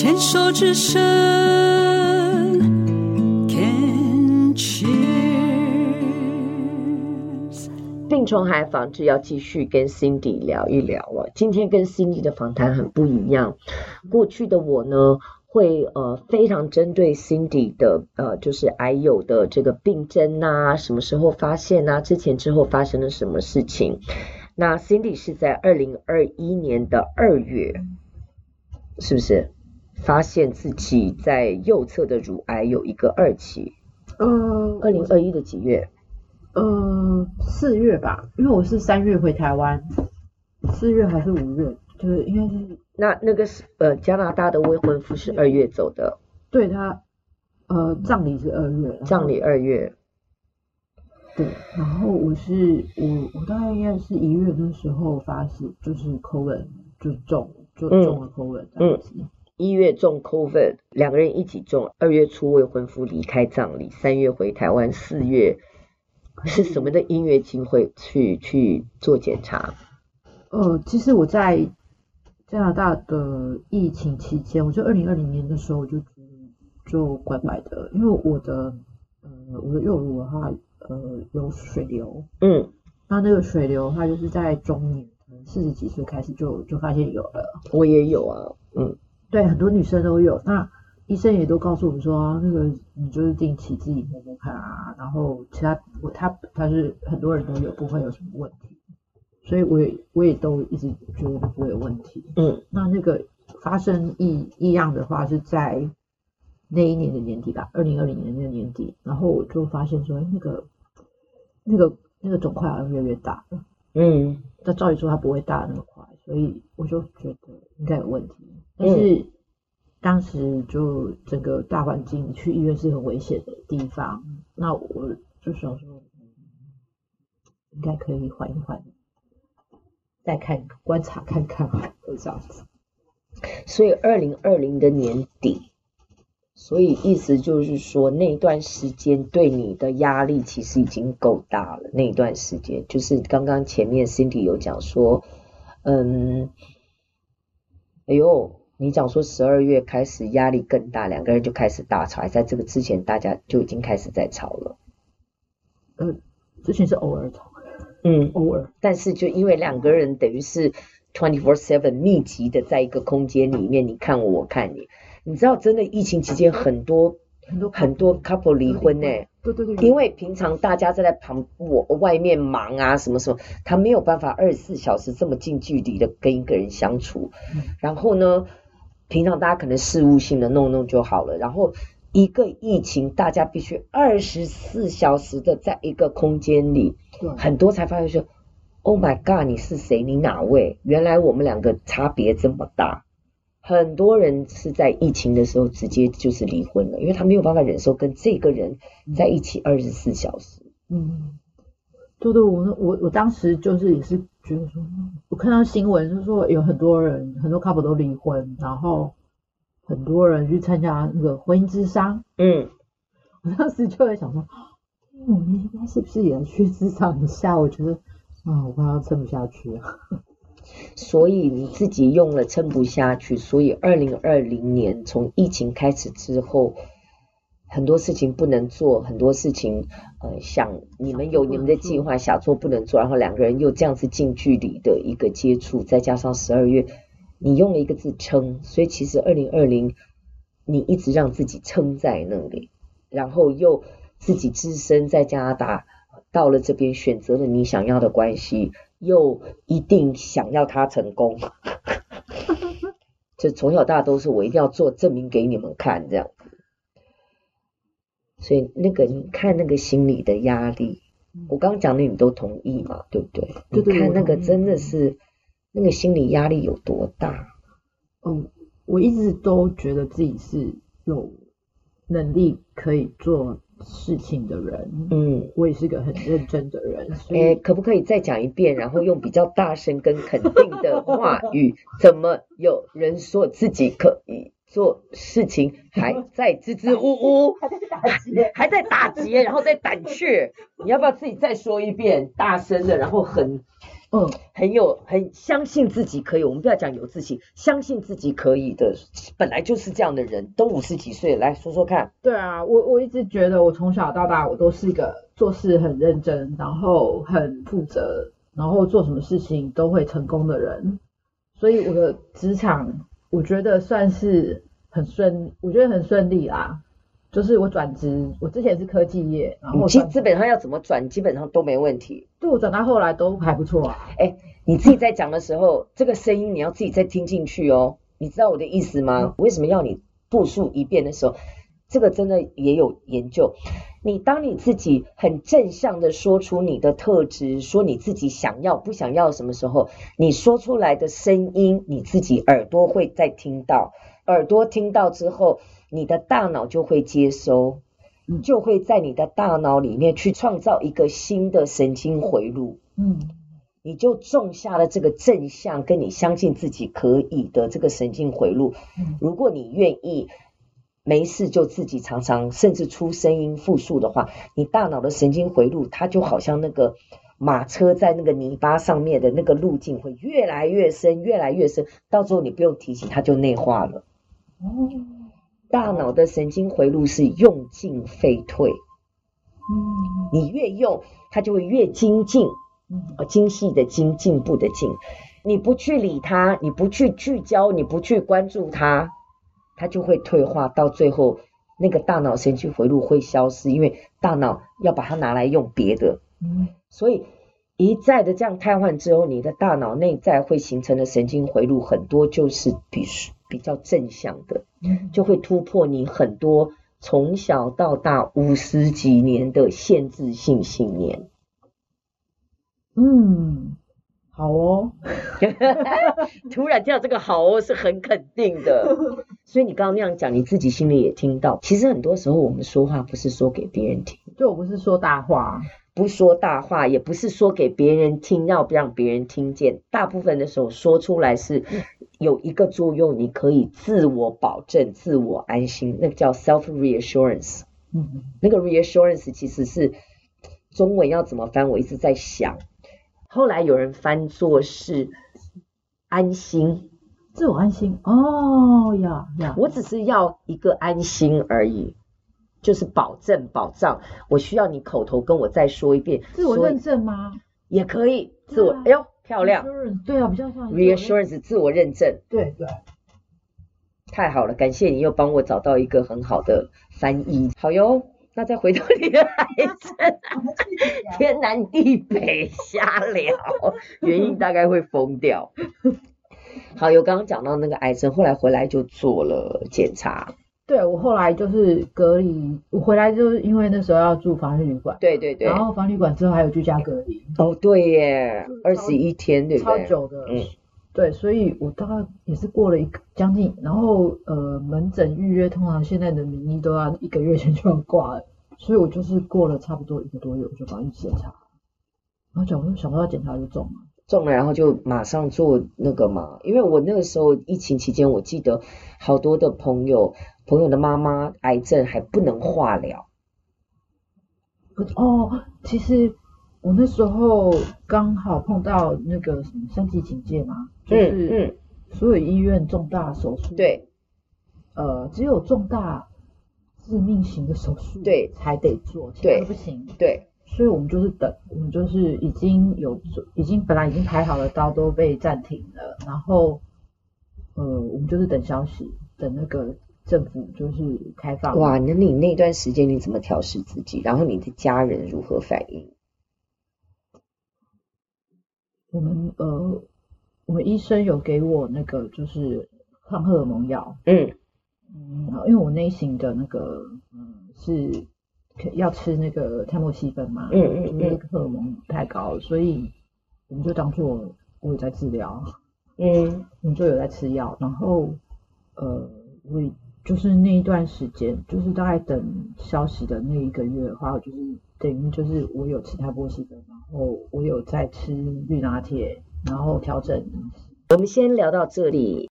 牵手之声，Can cheers。病虫害防治要继续跟 Cindy 聊一聊了。今天跟 Cindy 的访谈很不一样。过去的我呢，会呃非常针对 Cindy 的呃就是癌友的这个病征啊，什么时候发现啊，之前之后发生了什么事情。那 Cindy 是在二零二一年的二月，是不是？发现自己在右侧的乳癌有一个二期，嗯，二零二一的几月？呃，四月吧，因为我是三月回台湾，四月还是五月？就是应该是。那那个是呃加拿大的未婚夫是二月走的，对他，呃葬礼是二月，葬礼二月，对，然后我是我我大概应该是一月的时候发现就是 COVID 就中就中了 COVID 这样子。嗯一月中 COVID，两个人一起中。二月初未婚夫离开葬礼，三月回台湾，四月是什么的音乐机会去去做检查？呃，其实我在加拿大的疫情期间，我就二零二零年的时候我就就乖乖的，因为我的呃我的右乳的话呃有水流，嗯，那那个水流的话就是在中年可能四十几岁开始就就发现有了，我也有啊，嗯。对，很多女生都有。那医生也都告诉我们说，那个你就是定期自己摸摸看啊。然后其他我他他是很多人都有，不会有什么问题。所以我也我也都一直觉得不会有问题。嗯，那那个发生异异样的话是在那一年的年底吧，二零二零年的年底。然后我就发现说，那个那个那个肿块好像越来越大了。嗯，那照理说它不会大那么快，所以我就觉得应该有问题。但是当时就整个大环境去医院是很危险的地方，那我就想说，应该可以缓一缓，再看观察看看吧，这样子。所以二零二零的年底，所以意思就是说那段时间对你的压力其实已经够大了。那段时间就是刚刚前面 Cindy 有讲说，嗯，哎呦。你讲说十二月开始压力更大，两个人就开始大吵，还在这个之前大家就已经开始在吵了。嗯，之前是偶尔吵，嗯，偶尔，但是就因为两个人等于是 twenty four seven 密集的在一个空间里面，你看我，我看你，你知道真的疫情期间很多很多很多 couple 离婚呢、欸。对对对，因为平常大家在在旁我外面忙啊什么什么，他没有办法二十四小时这么近距离的跟一个人相处，然后呢。平常大家可能事务性的弄弄就好了，然后一个疫情，大家必须二十四小时的在一个空间里，很多才发现说，Oh my God，你是谁？你哪位？原来我们两个差别这么大。很多人是在疫情的时候直接就是离婚了，因为他没有办法忍受跟这个人在一起二十四小时。嗯，对对，我我我当时就是也是。觉得说，我看到新闻，就是说有很多人，很多 couple 都离婚，然后很多人去参加那个婚姻之商。嗯，我当时就在想说，我们应该是不是也要去智商一下？我觉得啊，我快要撑不下去了。所以你自己用了撑不下去，所以二零二零年从疫情开始之后。很多事情不能做，很多事情，呃，想你们有你们的计划，想做不能做，然后两个人又这样子近距离的一个接触，再加上十二月，你用了一个字撑，所以其实二零二零你一直让自己撑在那里，然后又自己只身在加拿大，到了这边选择了你想要的关系，又一定想要他成功，就从小到大都是我一定要做证明给你们看这样。所以那个，你看那个心理的压力，我刚刚讲的你们都同意嘛，对不对？对对，你看那个真的是那个心理压力有多大？嗯，我一直都觉得自己是有能力可以做事情的人，嗯，我也是个很认真的人。哎，可不可以再讲一遍，然后用比较大声跟肯定的话语？怎么有人说自己可以？做事情还在支支吾吾，还在打结，还在打结，然后在胆怯。你要不要自己再说一遍，大声的，然后很嗯，很有很相信自己可以。我们不要讲有自信，相信自己可以的，本来就是这样的人，都五十几岁，来说说看。对啊，我我一直觉得我从小到大我都是一个做事很认真，然后很负责，然后做什么事情都会成功的人。所以我的职场，我觉得算是很顺，我觉得很顺利啦。就是我转职，我之前是科技业，然后其实基本上要怎么转，基本上都没问题。对，我转到后来都还不错啊。哎，你自己在讲的时候，这个声音你要自己再听进去哦。你知道我的意思吗？为什么要你复述一遍的时候，这个真的也有研究。你当你自己很正向的说出你的特质，说你自己想要不想要什么时候，你说出来的声音，你自己耳朵会再听到，耳朵听到之后。你的大脑就会接收，就会在你的大脑里面去创造一个新的神经回路。嗯，你就种下了这个正向，跟你相信自己可以的这个神经回路。如果你愿意，没事就自己常常甚至出声音复述的话，你大脑的神经回路，它就好像那个马车在那个泥巴上面的那个路径会越来越深，越来越深，到时候你不用提醒，它就内化了。哦。大脑的神经回路是用进废退，嗯，你越用它就会越精进，嗯，精细的精，进步的进，你不去理它，你不去聚焦，你不去关注它，它就会退化，到最后那个大脑神经回路会消失，因为大脑要把它拿来用别的，嗯，所以一再的这样瘫痪之后，你的大脑内在会形成的神经回路很多就是比比较正向的。就会突破你很多从小到大五十几年的限制性信念。嗯，好哦。突然听到这个好哦，是很肯定的。所以你刚刚那样讲，你自己心里也听到。其实很多时候我们说话不是说给别人听，就我不是说大话，不说大话，也不是说给别人听，要不让别人听见。大部分的时候说出来是。有一个作用，你可以自我保证、自我安心，那个叫 self reassurance。嗯，那个 reassurance 其实是中文要怎么翻？我一直在想。后来有人翻作是安心，自我安心。哦呀呀，我只是要一个安心而已，就是保证、保障。我需要你口头跟我再说一遍。自我认证吗？也可以。自我，哎呦。漂亮，对啊，比较像 reassurance 自我认证，对对，太好了，感谢你又帮我找到一个很好的翻译，好哟，那再回到你的癌症，天南地北瞎聊，原因大概会疯掉。好，有刚刚讲到那个癌症，后来回来就做了检查。对，我后来就是隔离，我回来就是因为那时候要住防疫旅馆，对对对，然后防疫旅馆之后还有居家隔离，哦对耶，二十一天对不对？超久的，嗯，对，所以我大概也是过了一个将近，然后呃门诊预约通常现在的名医都要一个月前就要挂了，所以我就是过了差不多一个多月我就赶紧检查，然后讲我想不到检查就中了。中了，然后就马上做那个嘛，因为我那个时候疫情期间，我记得好多的朋友，朋友的妈妈癌症还不能化疗。哦，其实我那时候刚好碰到那个什么三级警戒嘛，就是所有医院重大手术，对，呃，只有重大致命型的手术对才得做，其他不行，对。所以我们就是等，我们就是已经有，已经本来已经排好的刀都被暂停了，然后，呃，我们就是等消息，等那个政府就是开放。哇，那你那段时间你怎么调试自己？然后你的家人如何反应？我们呃，我们医生有给我那个就是抗荷尔蒙药，嗯嗯，因为我内心的那个嗯是。要吃那个泰莫西芬嘛，嗯嗯，因为荷尔蒙太高，所以我们就当做我有在治疗，嗯，我们就有在吃药，然后呃，我就是那一段时间，就是大概等消息的那一个月的话，就是等于就是我有吃泰莫西芬，然后我有在吃绿拿铁，然后调整。我们先聊到这里。